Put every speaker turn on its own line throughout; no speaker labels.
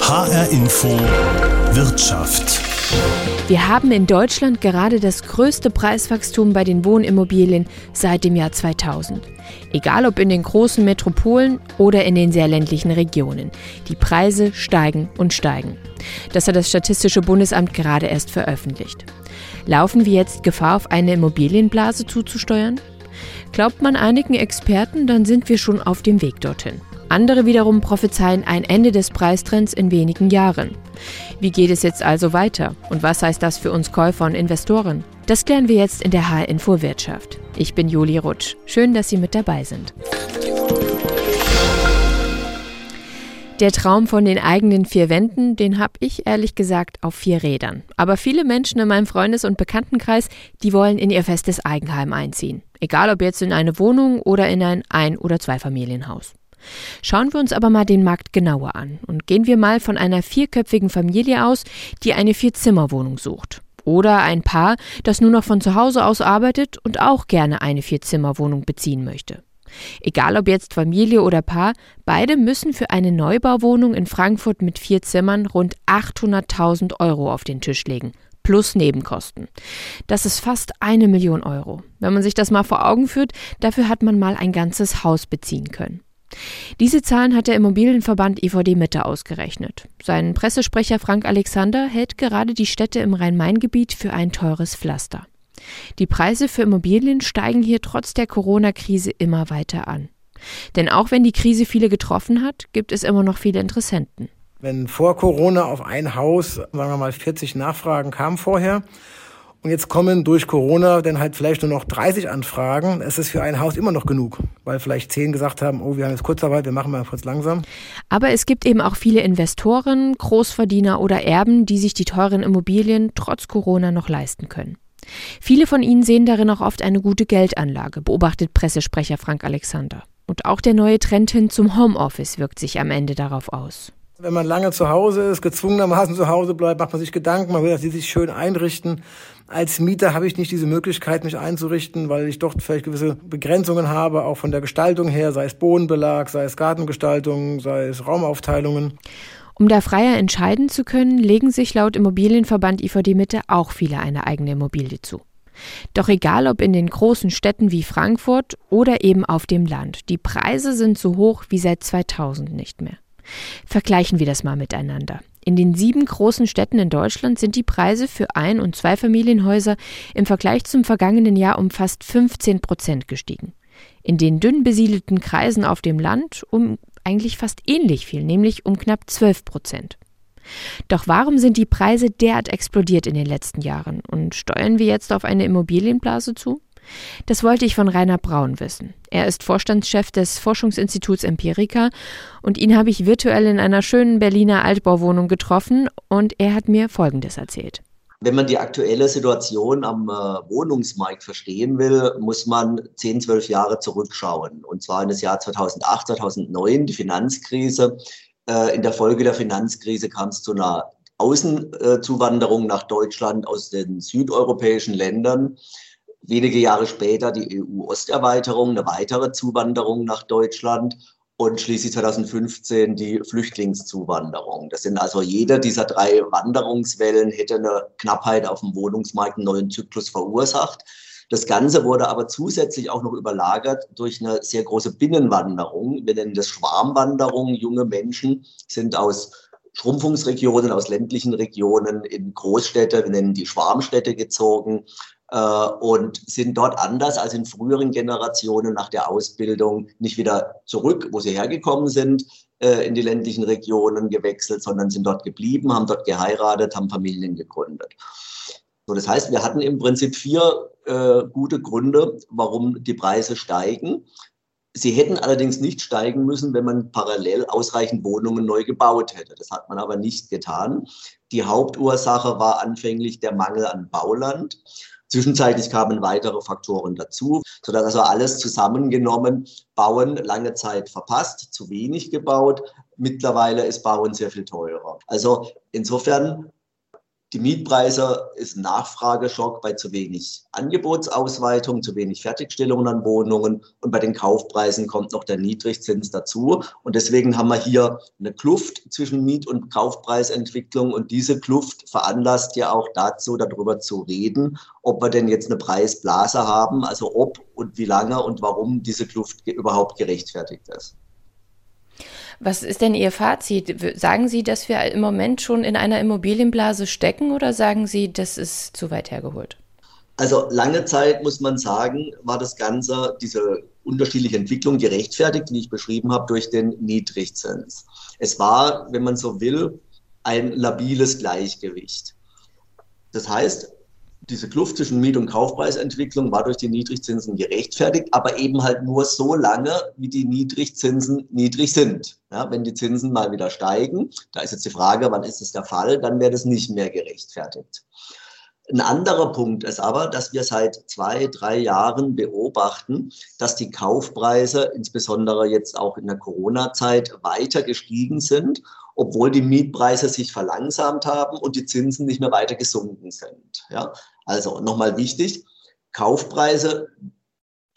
HR Info Wirtschaft.
Wir haben in Deutschland gerade das größte Preiswachstum bei den Wohnimmobilien seit dem Jahr 2000. Egal ob in den großen Metropolen oder in den sehr ländlichen Regionen. Die Preise steigen und steigen. Das hat das Statistische Bundesamt gerade erst veröffentlicht. Laufen wir jetzt Gefahr, auf eine Immobilienblase zuzusteuern? Glaubt man einigen Experten, dann sind wir schon auf dem Weg dorthin. Andere wiederum prophezeien ein Ende des Preistrends in wenigen Jahren. Wie geht es jetzt also weiter? Und was heißt das für uns Käufer und Investoren? Das klären wir jetzt in der HR-Info Wirtschaft. Ich bin Juli Rutsch. Schön, dass Sie mit dabei sind. Der Traum von den eigenen vier Wänden, den habe ich ehrlich gesagt auf vier Rädern. Aber viele Menschen in meinem Freundes- und Bekanntenkreis, die wollen in ihr festes Eigenheim einziehen. Egal ob jetzt in eine Wohnung oder in ein Ein- oder Zweifamilienhaus. Schauen wir uns aber mal den Markt genauer an und gehen wir mal von einer vierköpfigen Familie aus, die eine Vierzimmerwohnung sucht. Oder ein Paar, das nur noch von zu Hause aus arbeitet und auch gerne eine Vierzimmerwohnung beziehen möchte. Egal ob jetzt Familie oder Paar, beide müssen für eine Neubauwohnung in Frankfurt mit vier Zimmern rund 800.000 Euro auf den Tisch legen. Plus Nebenkosten. Das ist fast eine Million Euro. Wenn man sich das mal vor Augen führt, dafür hat man mal ein ganzes Haus beziehen können. Diese Zahlen hat der Immobilienverband EVD Mitte ausgerechnet. Sein Pressesprecher Frank Alexander hält gerade die Städte im Rhein-Main-Gebiet für ein teures Pflaster. Die Preise für Immobilien steigen hier trotz der Corona-Krise immer weiter an. Denn auch wenn die Krise viele getroffen hat, gibt es immer noch viele Interessenten.
Wenn vor Corona auf ein Haus, sagen wir mal, 40 Nachfragen kamen vorher, und jetzt kommen durch Corona dann halt vielleicht nur noch 30 Anfragen. Es ist für ein Haus immer noch genug, weil vielleicht zehn gesagt haben, oh, wir haben jetzt Kurzarbeit, wir machen mal kurz langsam.
Aber es gibt eben auch viele Investoren, Großverdiener oder Erben, die sich die teuren Immobilien trotz Corona noch leisten können. Viele von ihnen sehen darin auch oft eine gute Geldanlage, beobachtet Pressesprecher Frank Alexander. Und auch der neue Trend hin zum Homeoffice wirkt sich am Ende darauf aus.
Wenn man lange zu Hause ist, gezwungenermaßen zu Hause bleibt, macht man sich Gedanken, man will, dass sie sich schön einrichten. Als Mieter habe ich nicht diese Möglichkeit, mich einzurichten, weil ich doch vielleicht gewisse Begrenzungen habe, auch von der Gestaltung her, sei es Bodenbelag, sei es Gartengestaltung, sei es Raumaufteilungen.
Um da freier entscheiden zu können, legen sich laut Immobilienverband IVD Mitte auch viele eine eigene Immobilie zu. Doch egal ob in den großen Städten wie Frankfurt oder eben auf dem Land, die Preise sind so hoch wie seit 2000 nicht mehr. Vergleichen wir das mal miteinander. In den sieben großen Städten in Deutschland sind die Preise für Ein- und Zweifamilienhäuser im Vergleich zum vergangenen Jahr um fast 15 Prozent gestiegen. In den dünn besiedelten Kreisen auf dem Land um eigentlich fast ähnlich viel, nämlich um knapp 12 Prozent. Doch warum sind die Preise derart explodiert in den letzten Jahren und steuern wir jetzt auf eine Immobilienblase zu? Das wollte ich von Rainer Braun wissen. Er ist Vorstandschef des Forschungsinstituts Empirica und ihn habe ich virtuell in einer schönen Berliner Altbauwohnung getroffen und er hat mir Folgendes erzählt.
Wenn man die aktuelle Situation am äh, Wohnungsmarkt verstehen will, muss man 10, 12 Jahre zurückschauen. Und zwar in das Jahr 2008, 2009, die Finanzkrise. Äh, in der Folge der Finanzkrise kam es zu einer Außenzuwanderung nach Deutschland aus den südeuropäischen Ländern wenige Jahre später die EU-Osterweiterung, eine weitere Zuwanderung nach Deutschland und schließlich 2015 die Flüchtlingszuwanderung. Das sind also jeder dieser drei Wanderungswellen hätte eine Knappheit auf dem Wohnungsmarkt einen neuen Zyklus verursacht. Das Ganze wurde aber zusätzlich auch noch überlagert durch eine sehr große Binnenwanderung. Wir nennen das Schwarmwanderung. Junge Menschen sind aus Schrumpfungsregionen, aus ländlichen Regionen in Großstädte, wir nennen die Schwarmstädte gezogen, und sind dort anders als in früheren Generationen nach der Ausbildung nicht wieder zurück, wo sie hergekommen sind, äh, in die ländlichen Regionen gewechselt, sondern sind dort geblieben, haben dort geheiratet, haben Familien gegründet. So, das heißt, wir hatten im Prinzip vier äh, gute Gründe, warum die Preise steigen. Sie hätten allerdings nicht steigen müssen, wenn man parallel ausreichend Wohnungen neu gebaut hätte. Das hat man aber nicht getan. Die Hauptursache war anfänglich der Mangel an Bauland. Zwischenzeitlich kamen weitere Faktoren dazu, sodass also alles zusammengenommen Bauen lange Zeit verpasst, zu wenig gebaut. Mittlerweile ist Bauen sehr viel teurer. Also insofern Die Mietpreise ist ein Nachfrageschock bei zu wenig Angebotsausweitung, zu wenig Fertigstellungen an Wohnungen und bei den Kaufpreisen kommt noch der Niedrigzins dazu. Und deswegen haben wir hier eine Kluft zwischen Miet- und Kaufpreisentwicklung und diese Kluft veranlasst ja auch dazu, darüber zu reden, ob wir denn jetzt eine Preisblase haben, also ob und wie lange und warum diese Kluft überhaupt gerechtfertigt ist.
Was ist denn Ihr Fazit? Sagen Sie, dass wir im Moment schon in einer Immobilienblase stecken oder sagen Sie, das ist zu weit hergeholt?
Also lange Zeit muss man sagen, war das Ganze, diese unterschiedliche Entwicklung gerechtfertigt, die ich beschrieben habe, durch den Niedrigzins. Es war, wenn man so will, ein labiles Gleichgewicht. Das heißt, diese Kluft zwischen Miet- und Kaufpreisentwicklung war durch die Niedrigzinsen gerechtfertigt, aber eben halt nur so lange, wie die Niedrigzinsen niedrig sind. Ja, wenn die Zinsen mal wieder steigen, da ist jetzt die Frage, wann ist es der Fall, dann wäre das nicht mehr gerechtfertigt. Ein anderer Punkt ist aber, dass wir seit zwei, drei Jahren beobachten, dass die Kaufpreise, insbesondere jetzt auch in der Corona-Zeit, weiter gestiegen sind obwohl die Mietpreise sich verlangsamt haben und die Zinsen nicht mehr weiter gesunken sind. Ja? Also nochmal wichtig, Kaufpreise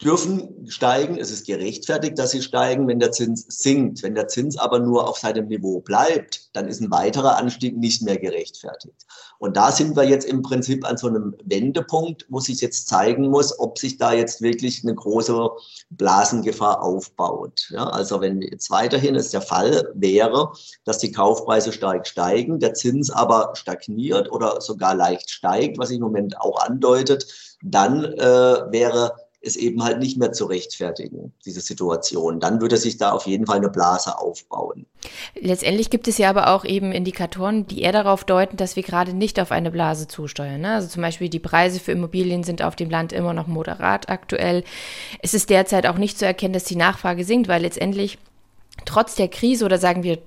dürfen steigen. Es ist gerechtfertigt, dass sie steigen, wenn der Zins sinkt. Wenn der Zins aber nur auf seinem Niveau bleibt, dann ist ein weiterer Anstieg nicht mehr gerechtfertigt. Und da sind wir jetzt im Prinzip an so einem Wendepunkt, wo sich jetzt zeigen muss, ob sich da jetzt wirklich eine große Blasengefahr aufbaut. Ja, also wenn jetzt weiterhin es der Fall wäre, dass die Kaufpreise stark steigen, der Zins aber stagniert oder sogar leicht steigt, was sich im Moment auch andeutet, dann äh, wäre ist eben halt nicht mehr zu rechtfertigen, diese Situation. Dann würde sich da auf jeden Fall eine Blase aufbauen.
Letztendlich gibt es ja aber auch eben Indikatoren, die eher darauf deuten, dass wir gerade nicht auf eine Blase zusteuern. Ne? Also zum Beispiel die Preise für Immobilien sind auf dem Land immer noch moderat aktuell. Es ist derzeit auch nicht zu erkennen, dass die Nachfrage sinkt, weil letztendlich trotz der Krise oder sagen wir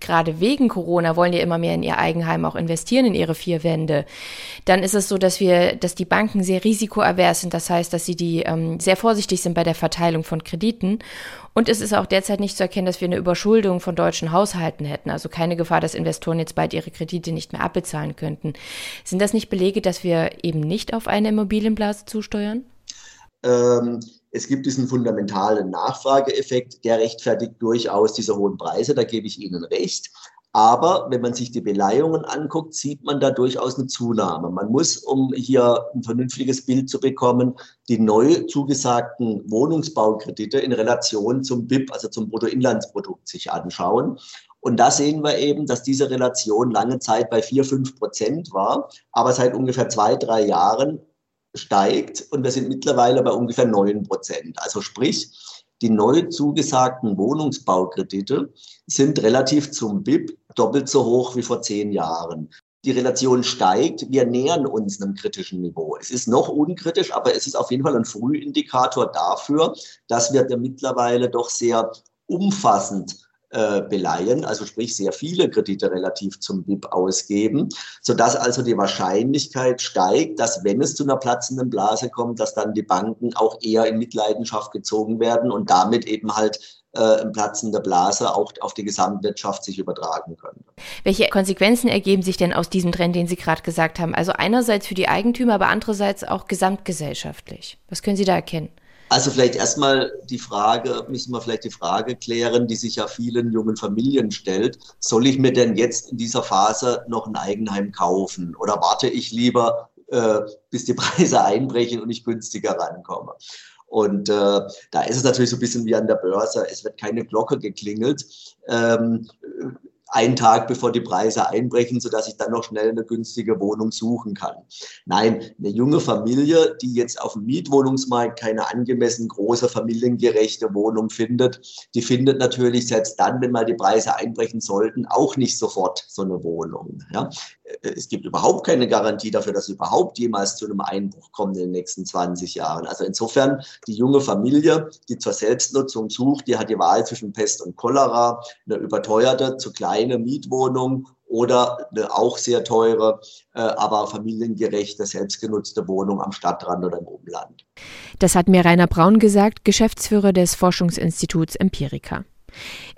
gerade wegen Corona wollen ja immer mehr in ihr Eigenheim auch investieren, in ihre vier Wände. Dann ist es so, dass wir, dass die Banken sehr risikoavers sind. Das heißt, dass sie die ähm, sehr vorsichtig sind bei der Verteilung von Krediten. Und es ist auch derzeit nicht zu erkennen, dass wir eine Überschuldung von deutschen Haushalten hätten. Also keine Gefahr, dass Investoren jetzt bald ihre Kredite nicht mehr abbezahlen könnten. Sind das nicht Belege, dass wir eben nicht auf eine Immobilienblase zusteuern?
Ähm es gibt diesen fundamentalen Nachfrageeffekt, der rechtfertigt durchaus diese hohen Preise, da gebe ich Ihnen recht. Aber wenn man sich die Beleihungen anguckt, sieht man da durchaus eine Zunahme. Man muss, um hier ein vernünftiges Bild zu bekommen, die neu zugesagten Wohnungsbaukredite in Relation zum BIP, also zum Bruttoinlandsprodukt, sich anschauen. Und da sehen wir eben, dass diese Relation lange Zeit bei vier fünf Prozent war, aber seit ungefähr zwei, drei Jahren steigt und wir sind mittlerweile bei ungefähr 9 Prozent. Also sprich, die neu zugesagten Wohnungsbaukredite sind relativ zum BIP doppelt so hoch wie vor zehn Jahren. Die Relation steigt, wir nähern uns einem kritischen Niveau. Es ist noch unkritisch, aber es ist auf jeden Fall ein Frühindikator dafür, dass wir mittlerweile doch sehr umfassend äh, beleihen, also sprich sehr viele Kredite relativ zum BIP ausgeben, sodass also die Wahrscheinlichkeit steigt, dass wenn es zu einer platzenden Blase kommt, dass dann die Banken auch eher in Mitleidenschaft gezogen werden und damit eben halt äh, platzende Blase auch auf die Gesamtwirtschaft sich übertragen können.
Welche Konsequenzen ergeben sich denn aus diesem Trend, den Sie gerade gesagt haben? Also einerseits für die Eigentümer, aber andererseits auch gesamtgesellschaftlich. Was können Sie da erkennen?
Also vielleicht erstmal die Frage, müssen wir vielleicht die Frage klären, die sich ja vielen jungen Familien stellt. Soll ich mir denn jetzt in dieser Phase noch ein Eigenheim kaufen? Oder warte ich lieber, äh, bis die Preise einbrechen und ich günstiger rankomme? Und äh, da ist es natürlich so ein bisschen wie an der Börse. Es wird keine Glocke geklingelt. Ähm, einen Tag bevor die Preise einbrechen, sodass ich dann noch schnell eine günstige Wohnung suchen kann. Nein, eine junge Familie, die jetzt auf dem Mietwohnungsmarkt keine angemessen große familiengerechte Wohnung findet, die findet natürlich selbst dann, wenn mal die Preise einbrechen sollten, auch nicht sofort so eine Wohnung. Ja? Es gibt überhaupt keine Garantie dafür, dass es überhaupt jemals zu einem Einbruch kommt in den nächsten 20 Jahren. Also insofern, die junge Familie, die zur Selbstnutzung sucht, die hat die Wahl zwischen Pest und Cholera, eine überteuerte, zu kleine Mietwohnung oder eine auch sehr teure, äh, aber familiengerechte, selbstgenutzte Wohnung am Stadtrand oder im Umland.
Das hat mir Rainer Braun gesagt, Geschäftsführer des Forschungsinstituts Empirica.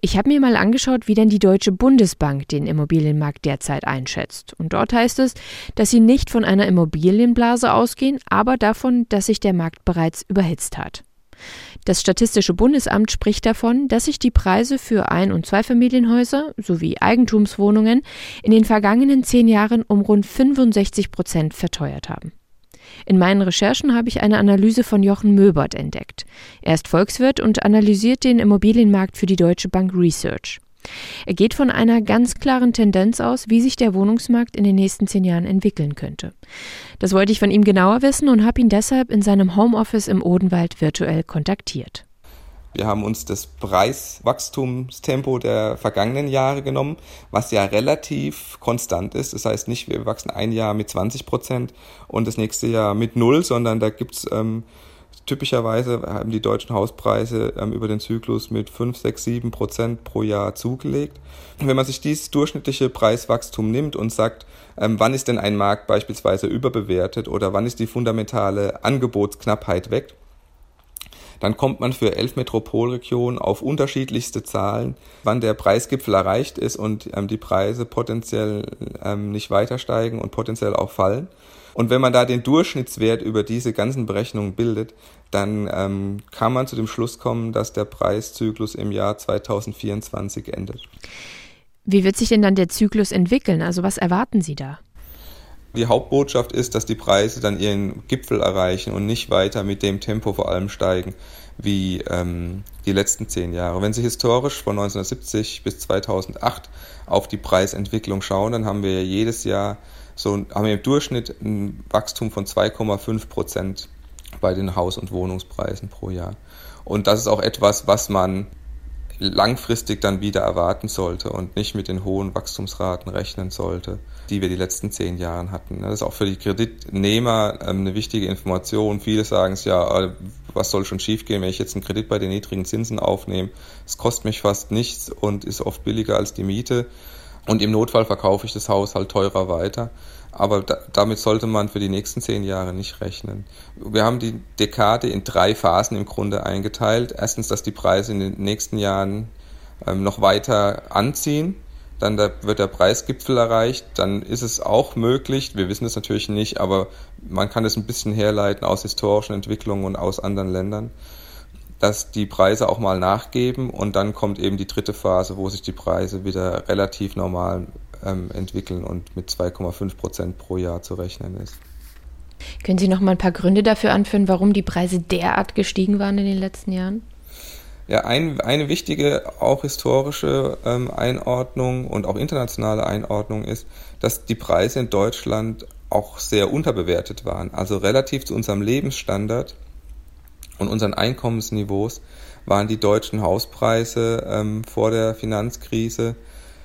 Ich habe mir mal angeschaut, wie denn die Deutsche Bundesbank den Immobilienmarkt derzeit einschätzt. Und dort heißt es, dass sie nicht von einer Immobilienblase ausgehen, aber davon, dass sich der Markt bereits überhitzt hat. Das Statistische Bundesamt spricht davon, dass sich die Preise für Ein- und Zweifamilienhäuser sowie Eigentumswohnungen in den vergangenen zehn Jahren um rund 65 Prozent verteuert haben. In meinen Recherchen habe ich eine Analyse von Jochen Möbert entdeckt. Er ist Volkswirt und analysiert den Immobilienmarkt für die Deutsche Bank Research. Er geht von einer ganz klaren Tendenz aus, wie sich der Wohnungsmarkt in den nächsten zehn Jahren entwickeln könnte. Das wollte ich von ihm genauer wissen und habe ihn deshalb in seinem Homeoffice im Odenwald virtuell kontaktiert.
Wir haben uns das Preiswachstumstempo der vergangenen Jahre genommen, was ja relativ konstant ist. Das heißt nicht, wir wachsen ein Jahr mit 20 Prozent und das nächste Jahr mit null, sondern da gibt's ähm, typischerweise haben die deutschen Hauspreise ähm, über den Zyklus mit 5, 6, 7 Prozent pro Jahr zugelegt. wenn man sich dieses durchschnittliche Preiswachstum nimmt und sagt, ähm, wann ist denn ein Markt beispielsweise überbewertet oder wann ist die fundamentale Angebotsknappheit weg, dann kommt man für elf Metropolregionen auf unterschiedlichste Zahlen, wann der Preisgipfel erreicht ist und ähm, die Preise potenziell ähm, nicht weiter steigen und potenziell auch fallen. Und wenn man da den Durchschnittswert über diese ganzen Berechnungen bildet, dann ähm, kann man zu dem Schluss kommen, dass der Preiszyklus im Jahr 2024 endet.
Wie wird sich denn dann der Zyklus entwickeln? Also was erwarten Sie da?
Die Hauptbotschaft ist, dass die Preise dann ihren Gipfel erreichen und nicht weiter mit dem Tempo vor allem steigen wie ähm, die letzten zehn Jahre. Wenn Sie historisch von 1970 bis 2008 auf die Preisentwicklung schauen, dann haben wir jedes Jahr so haben wir im Durchschnitt ein Wachstum von 2,5 Prozent bei den Haus- und Wohnungspreisen pro Jahr. Und das ist auch etwas, was man langfristig dann wieder erwarten sollte und nicht mit den hohen Wachstumsraten rechnen sollte, die wir die letzten zehn Jahre hatten. Das ist auch für die Kreditnehmer ähm, eine wichtige Information. Viele sagen es ja, äh, was soll schon schiefgehen, wenn ich jetzt einen Kredit bei den niedrigen Zinsen aufnehme? Es kostet mich fast nichts und ist oft billiger als die Miete. Und im Notfall verkaufe ich das Haus halt teurer weiter. Aber da, damit sollte man für die nächsten zehn Jahre nicht rechnen. Wir haben die Dekade in drei Phasen im Grunde eingeteilt. Erstens, dass die Preise in den nächsten Jahren ähm, noch weiter anziehen. Dann da wird der Preisgipfel erreicht. Dann ist es auch möglich, wir wissen es natürlich nicht, aber man kann es ein bisschen herleiten aus historischen Entwicklungen und aus anderen Ländern, dass die Preise auch mal nachgeben und dann kommt eben die dritte Phase, wo sich die Preise wieder relativ normal ähm, entwickeln und mit 2,5 Prozent pro Jahr zu rechnen ist.
Können Sie noch mal ein paar Gründe dafür anführen, warum die Preise derart gestiegen waren in den letzten Jahren?
Ja, ein, eine wichtige, auch historische ähm, Einordnung und auch internationale Einordnung ist, dass die Preise in Deutschland auch sehr unterbewertet waren. Also relativ zu unserem Lebensstandard und unseren Einkommensniveaus waren die deutschen Hauspreise ähm, vor der Finanzkrise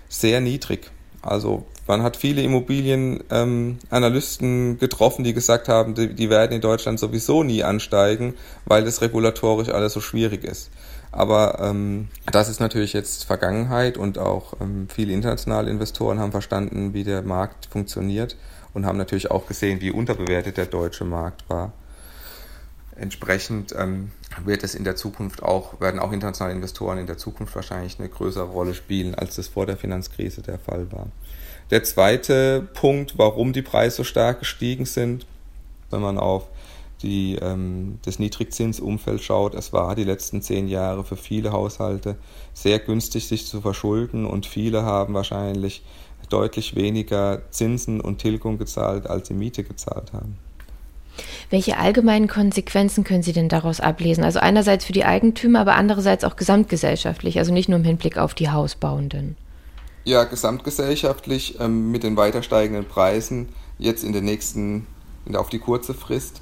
sehr niedrig. Also man hat viele Immobilienanalysten ähm, getroffen, die gesagt haben, die, die, werden in Deutschland sowieso nie ansteigen, weil das regulatorisch alles so schwierig ist. Aber ähm, das ist natürlich jetzt Vergangenheit und auch ähm, viele internationale Investoren haben verstanden, wie der Markt funktioniert und haben natürlich auch gesehen, wie unterbewertet der deutsche Markt war. Entsprechend ähm, wird es in der Zukunft auch, werden auch internationale Investoren in der Zukunft wahrscheinlich eine größere Rolle spielen, als das vor der Finanzkrise der Fall war. Der zweite Punkt, warum die Preise so stark gestiegen sind, wenn man auf die, ähm, das Niedrigzinsumfeld schaut, es war die letzten zehn Jahre für viele Haushalte sehr günstig, sich zu verschulden und viele haben wahrscheinlich deutlich weniger Zinsen und Tilgung gezahlt, als sie Miete gezahlt haben.
Welche allgemeinen Konsequenzen können Sie denn daraus ablesen? Also einerseits für die Eigentümer, aber andererseits auch gesamtgesellschaftlich, also nicht nur im Hinblick auf die Hausbauenden.
Ja, gesamtgesellschaftlich ähm, mit den weiter steigenden Preisen jetzt in der nächsten, auf die kurze Frist,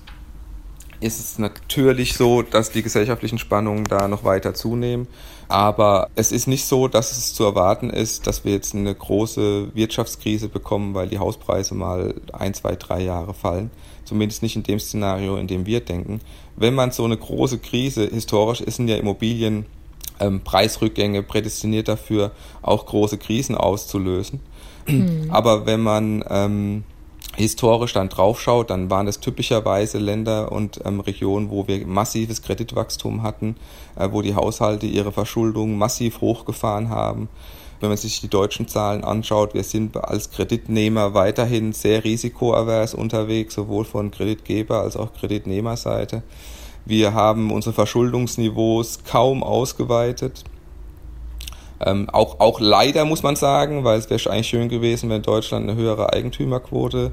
ist es natürlich so, dass die gesellschaftlichen Spannungen da noch weiter zunehmen. Aber es ist nicht so, dass es zu erwarten ist, dass wir jetzt eine große Wirtschaftskrise bekommen, weil die Hauspreise mal ein, zwei, drei Jahre fallen. Zumindest nicht in dem Szenario, in dem wir denken. Wenn man so eine große Krise, historisch ist ja Immobilien ähm, Preisrückgänge prädestiniert dafür, auch große Krisen auszulösen. Mhm. Aber wenn man ähm, historisch dann draufschaut, dann waren das typischerweise Länder und ähm, Regionen, wo wir massives Kreditwachstum hatten, äh, wo die Haushalte ihre Verschuldung massiv hochgefahren haben. Wenn man sich die deutschen Zahlen anschaut, wir sind als Kreditnehmer weiterhin sehr risikoavers unterwegs, sowohl von Kreditgeber als auch Kreditnehmerseite. Wir haben unsere Verschuldungsniveaus kaum ausgeweitet. Ähm, auch, auch leider muss man sagen, weil es wäre eigentlich schön gewesen, wenn Deutschland eine höhere Eigentümerquote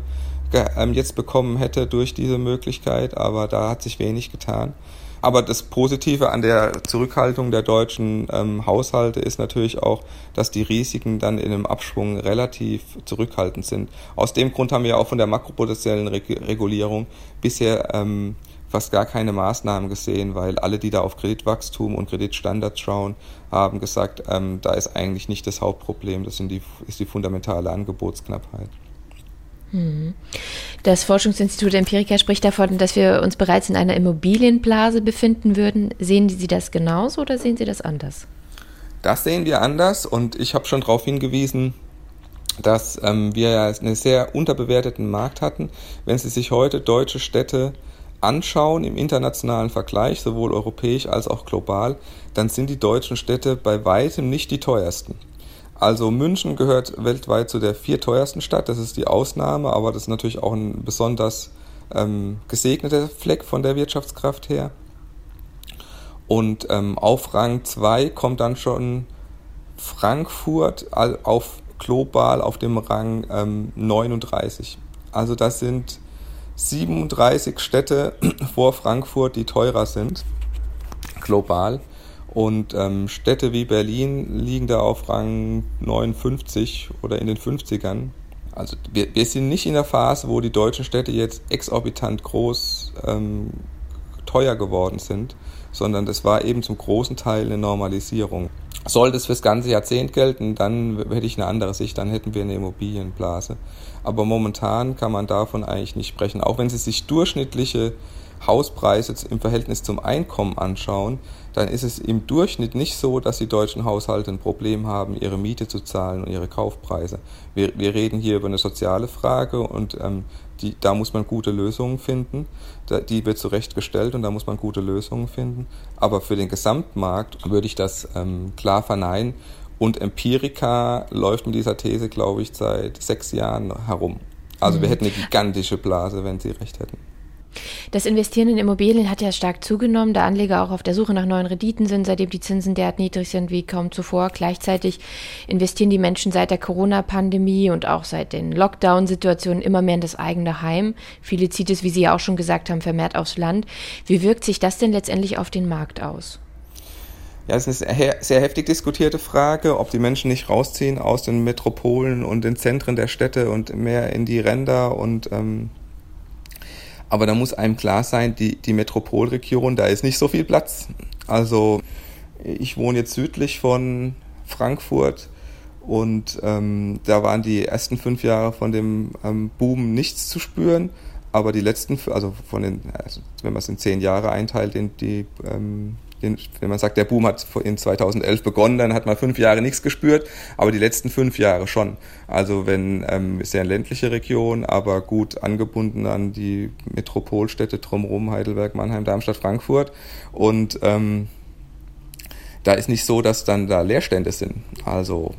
ähm, jetzt bekommen hätte durch diese Möglichkeit, aber da hat sich wenig getan. Aber das Positive an der Zurückhaltung der deutschen ähm, Haushalte ist natürlich auch, dass die Risiken dann in einem Abschwung relativ zurückhaltend sind. Aus dem Grund haben wir auch von der makropotenziellen Regulierung bisher ähm, fast gar keine Maßnahmen gesehen, weil alle, die da auf Kreditwachstum und Kreditstandards schauen, haben gesagt, ähm, da ist eigentlich nicht das Hauptproblem, das sind die, ist die fundamentale Angebotsknappheit.
Mhm. Das Forschungsinstitut Empirica spricht davon, dass wir uns bereits in einer Immobilienblase befinden würden. Sehen Sie das genauso oder sehen Sie das anders?
Das sehen wir anders und ich habe schon darauf hingewiesen, dass ähm, wir ja einen sehr unterbewerteten Markt hatten. Wenn Sie sich heute deutsche Städte anschauen im internationalen Vergleich, sowohl europäisch als auch global, dann sind die deutschen Städte bei weitem nicht die teuersten. Also München gehört weltweit zu der vierteuersten Stadt, das ist die Ausnahme, aber das ist natürlich auch ein besonders ähm, gesegneter Fleck von der Wirtschaftskraft her. Und ähm, auf Rang 2 kommt dann schon Frankfurt auf global auf dem Rang ähm, 39. Also das sind 37 Städte vor Frankfurt, die teurer sind, global. Und ähm, Städte wie Berlin liegen da auf Rang 59 oder in den 50ern. Also wir, wir sind nicht in der Phase, wo die deutschen Städte jetzt exorbitant groß ähm, teuer geworden sind, sondern das war eben zum großen Teil eine Normalisierung. Sollte es fürs ganze Jahrzehnt gelten, dann hätte ich eine andere Sicht, dann hätten wir eine Immobilienblase. Aber momentan kann man davon eigentlich nicht sprechen. Auch wenn Sie sich durchschnittliche Hauspreise im Verhältnis zum Einkommen anschauen, dann ist es im Durchschnitt nicht so, dass die deutschen Haushalte ein Problem haben, ihre Miete zu zahlen und ihre Kaufpreise. Wir, wir reden hier über eine soziale Frage und ähm, die, da muss man gute Lösungen finden. Da, die wird zurechtgestellt und da muss man gute Lösungen finden. Aber für den Gesamtmarkt würde ich das ähm, klar verneinen. Und Empirica läuft mit dieser These, glaube ich, seit sechs Jahren herum. Also mhm. wir hätten eine gigantische Blase, wenn sie recht hätten.
Das Investieren in Immobilien hat ja stark zugenommen, da Anleger auch auf der Suche nach neuen Renditen sind, seitdem die Zinsen derart niedrig sind wie kaum zuvor. Gleichzeitig investieren die Menschen seit der Corona-Pandemie und auch seit den Lockdown-Situationen immer mehr in das eigene Heim. Viele zieht es, wie Sie ja auch schon gesagt haben, vermehrt aufs Land. Wie wirkt sich das denn letztendlich auf den Markt aus?
Ja, es ist eine sehr heftig diskutierte Frage, ob die Menschen nicht rausziehen aus den Metropolen und den Zentren der Städte und mehr in die Ränder und ähm, aber da muss einem klar sein, die, die Metropolregion, da ist nicht so viel Platz. Also ich wohne jetzt südlich von Frankfurt und ähm, da waren die ersten fünf Jahre von dem ähm, Boom nichts zu spüren. Aber die letzten, also von den, also wenn man es in zehn Jahre einteilt, in die ähm, wenn man sagt, der Boom hat in 2011 begonnen, dann hat man fünf Jahre nichts gespürt, aber die letzten fünf Jahre schon. Also wenn ähm, ist ja eine ländliche Region, aber gut angebunden an die Metropolstädte drumherum, Heidelberg, Mannheim, Darmstadt, Frankfurt. Und ähm, da ist nicht so, dass dann da Leerstände sind. Also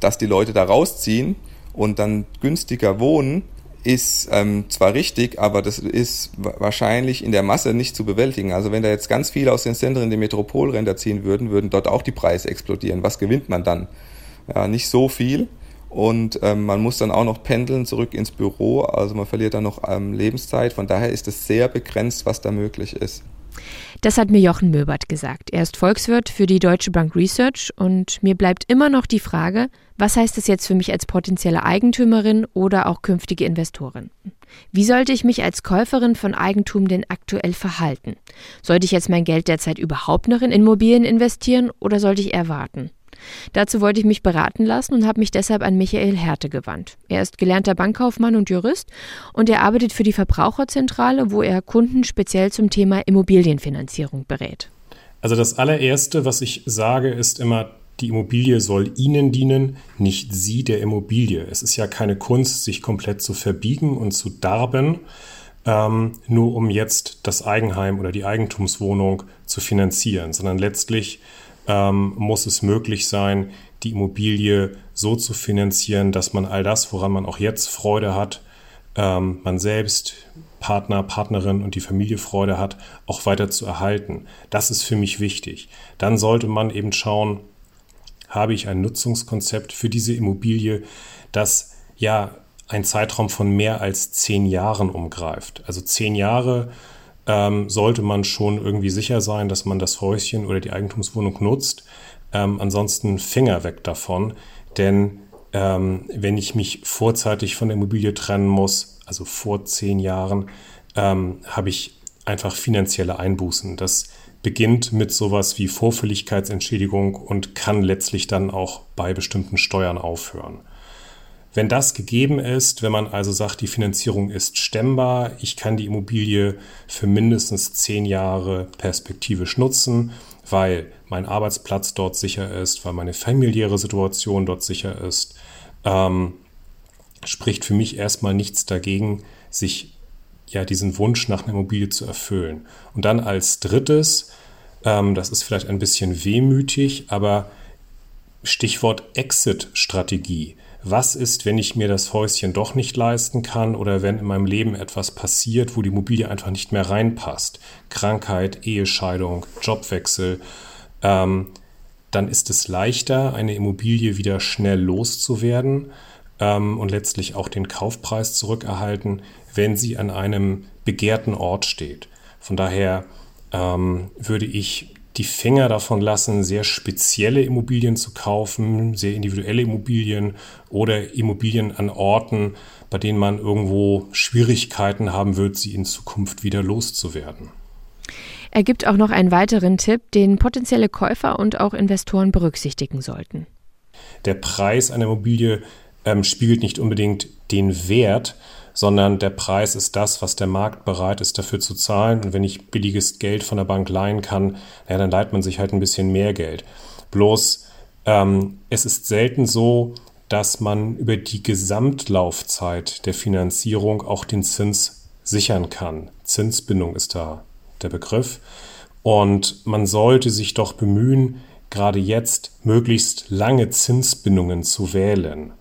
dass die Leute da rausziehen und dann günstiger wohnen, ist ähm, zwar richtig, aber das ist wahrscheinlich in der Masse nicht zu bewältigen. Also wenn da jetzt ganz viele aus den Zentren in die Metropolränder ziehen würden, würden dort auch die Preise explodieren. Was gewinnt man dann? Ja, nicht so viel. Und ähm, man muss dann auch noch pendeln zurück ins Büro. Also man verliert dann noch ähm, Lebenszeit. Von daher ist es sehr begrenzt, was da möglich ist.
Das hat mir Jochen Möbert gesagt. Er ist Volkswirt für die Deutsche Bank Research und mir bleibt immer noch die Frage, was heißt das jetzt für mich als potenzielle Eigentümerin oder auch künftige Investorin? Wie sollte ich mich als Käuferin von Eigentum denn aktuell verhalten? Sollte ich jetzt mein Geld derzeit überhaupt noch in Immobilien investieren oder sollte ich eher warten? Dazu wollte ich mich beraten lassen und habe mich deshalb an Michael Härte gewandt. Er ist gelernter Bankkaufmann und Jurist und er arbeitet für die Verbraucherzentrale, wo er Kunden speziell zum Thema Immobilienfinanzierung berät.
Also das allererste, was ich sage, ist immer, die Immobilie soll Ihnen dienen, nicht Sie der Immobilie. Es ist ja keine Kunst, sich komplett zu verbiegen und zu darben, ähm, nur um jetzt das Eigenheim oder die Eigentumswohnung zu finanzieren, sondern letztlich ähm, muss es möglich sein, die Immobilie so zu finanzieren, dass man all das, woran man auch jetzt Freude hat, ähm, man selbst, Partner, Partnerin und die Familie Freude hat, auch weiter zu erhalten. Das ist für mich wichtig. Dann sollte man eben schauen, habe ich ein Nutzungskonzept für diese Immobilie, das ja ein Zeitraum von mehr als zehn Jahren umgreift. Also zehn Jahre ähm, sollte man schon irgendwie sicher sein, dass man das Häuschen oder die Eigentumswohnung nutzt. Ähm, ansonsten Finger weg davon, denn ähm, wenn ich mich vorzeitig von der Immobilie trennen muss, also vor zehn Jahren, ähm, habe ich einfach finanzielle Einbußen. Das beginnt mit sowas wie Vorfälligkeitsentschädigung und kann letztlich dann auch bei bestimmten Steuern aufhören. Wenn das gegeben ist, wenn man also sagt, die Finanzierung ist stemmbar, ich kann die Immobilie für mindestens zehn Jahre perspektivisch nutzen, weil mein Arbeitsplatz dort sicher ist, weil meine familiäre Situation dort sicher ist, ähm, spricht für mich erstmal nichts dagegen, sich ja diesen Wunsch nach einer Immobilie zu erfüllen. Und dann als drittes, ähm, das ist vielleicht ein bisschen wehmütig, aber Stichwort Exit-Strategie was ist, wenn ich mir das Häuschen doch nicht leisten kann oder wenn in meinem Leben etwas passiert, wo die Immobilie einfach nicht mehr reinpasst. Krankheit, Ehescheidung, Jobwechsel. Ähm, dann ist es leichter, eine Immobilie wieder schnell loszuwerden ähm, und letztlich auch den Kaufpreis zurückerhalten, wenn sie an einem begehrten Ort steht. Von daher ähm, würde ich die Finger davon lassen, sehr spezielle Immobilien zu kaufen, sehr individuelle Immobilien oder Immobilien an Orten, bei denen man irgendwo Schwierigkeiten haben wird, sie in Zukunft wieder loszuwerden.
Er gibt auch noch einen weiteren Tipp, den potenzielle Käufer und auch Investoren berücksichtigen sollten.
Der Preis einer Immobilie ähm, spiegelt nicht unbedingt den Wert, sondern der Preis ist das, was der Markt bereit ist dafür zu zahlen. Und wenn ich billiges Geld von der Bank leihen kann, ja, dann leiht man sich halt ein bisschen mehr Geld. Bloß ähm, es ist selten so, dass man über die Gesamtlaufzeit der Finanzierung auch den Zins sichern kann. Zinsbindung ist da der Begriff. Und man sollte sich doch bemühen, gerade jetzt möglichst lange Zinsbindungen zu wählen.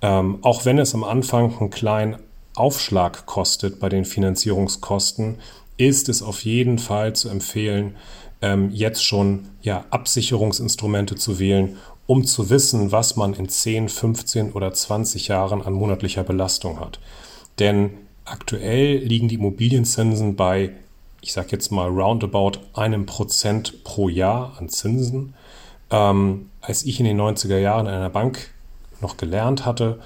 Ähm, auch wenn es am Anfang einen kleinen Aufschlag kostet bei den Finanzierungskosten, ist es auf jeden Fall zu empfehlen, ähm, jetzt schon ja, Absicherungsinstrumente zu wählen, um zu wissen, was man in 10, 15 oder 20 Jahren an monatlicher Belastung hat. Denn aktuell liegen die Immobilienzinsen bei, ich sage jetzt mal roundabout einem Prozent pro Jahr an Zinsen. Ähm, als ich in den 90er Jahren in einer Bank noch gelernt hatte,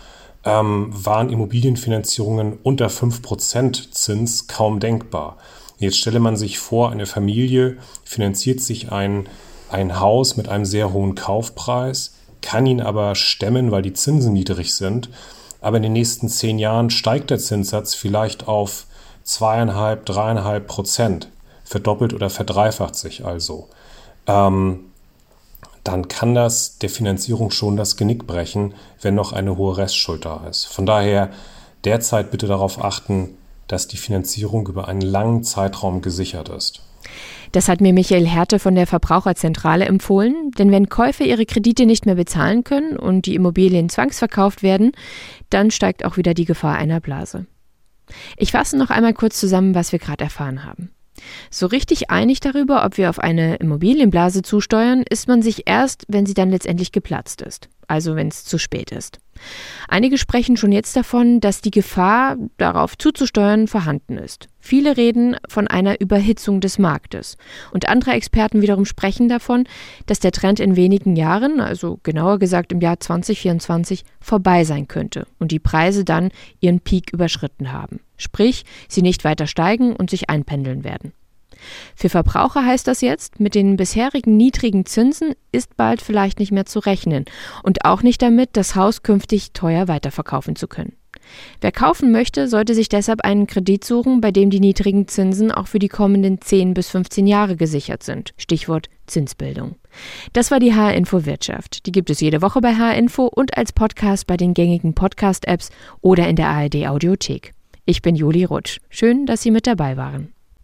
ähm, waren Immobilienfinanzierungen unter 5% Zins kaum denkbar. Jetzt stelle man sich vor, eine Familie finanziert sich ein, ein Haus mit einem sehr hohen Kaufpreis, kann ihn aber stemmen, weil die Zinsen niedrig sind. Aber in den nächsten zehn Jahren steigt der Zinssatz vielleicht auf zweieinhalb, dreieinhalb Prozent, verdoppelt oder verdreifacht sich also. Ähm, dann kann das der Finanzierung schon das Genick brechen, wenn noch eine hohe Restschuld da ist. Von daher derzeit bitte darauf achten, dass die Finanzierung über einen langen Zeitraum gesichert ist.
Das hat mir Michael Härte von der Verbraucherzentrale empfohlen, denn wenn Käufer ihre Kredite nicht mehr bezahlen können und die Immobilien zwangsverkauft werden, dann steigt auch wieder die Gefahr einer Blase. Ich fasse noch einmal kurz zusammen, was wir gerade erfahren haben. So richtig einig darüber, ob wir auf eine Immobilienblase zusteuern, ist man sich erst, wenn sie dann letztendlich geplatzt ist, also wenn es zu spät ist. Einige sprechen schon jetzt davon, dass die Gefahr, darauf zuzusteuern, vorhanden ist. Viele reden von einer Überhitzung des Marktes. Und andere Experten wiederum sprechen davon, dass der Trend in wenigen Jahren, also genauer gesagt im Jahr 2024, vorbei sein könnte und die Preise dann ihren Peak überschritten haben. Sprich, sie nicht weiter steigen und sich einpendeln werden. Für Verbraucher heißt das jetzt, mit den bisherigen niedrigen Zinsen ist bald vielleicht nicht mehr zu rechnen und auch nicht damit, das Haus künftig teuer weiterverkaufen zu können. Wer kaufen möchte, sollte sich deshalb einen Kredit suchen, bei dem die niedrigen Zinsen auch für die kommenden 10 bis 15 Jahre gesichert sind. Stichwort Zinsbildung. Das war die H-Info Wirtschaft. Die gibt es jede Woche bei H-Info und als Podcast bei den gängigen Podcast-Apps oder in der ARD Audiothek. Ich bin Juli Rutsch. Schön, dass Sie mit dabei waren.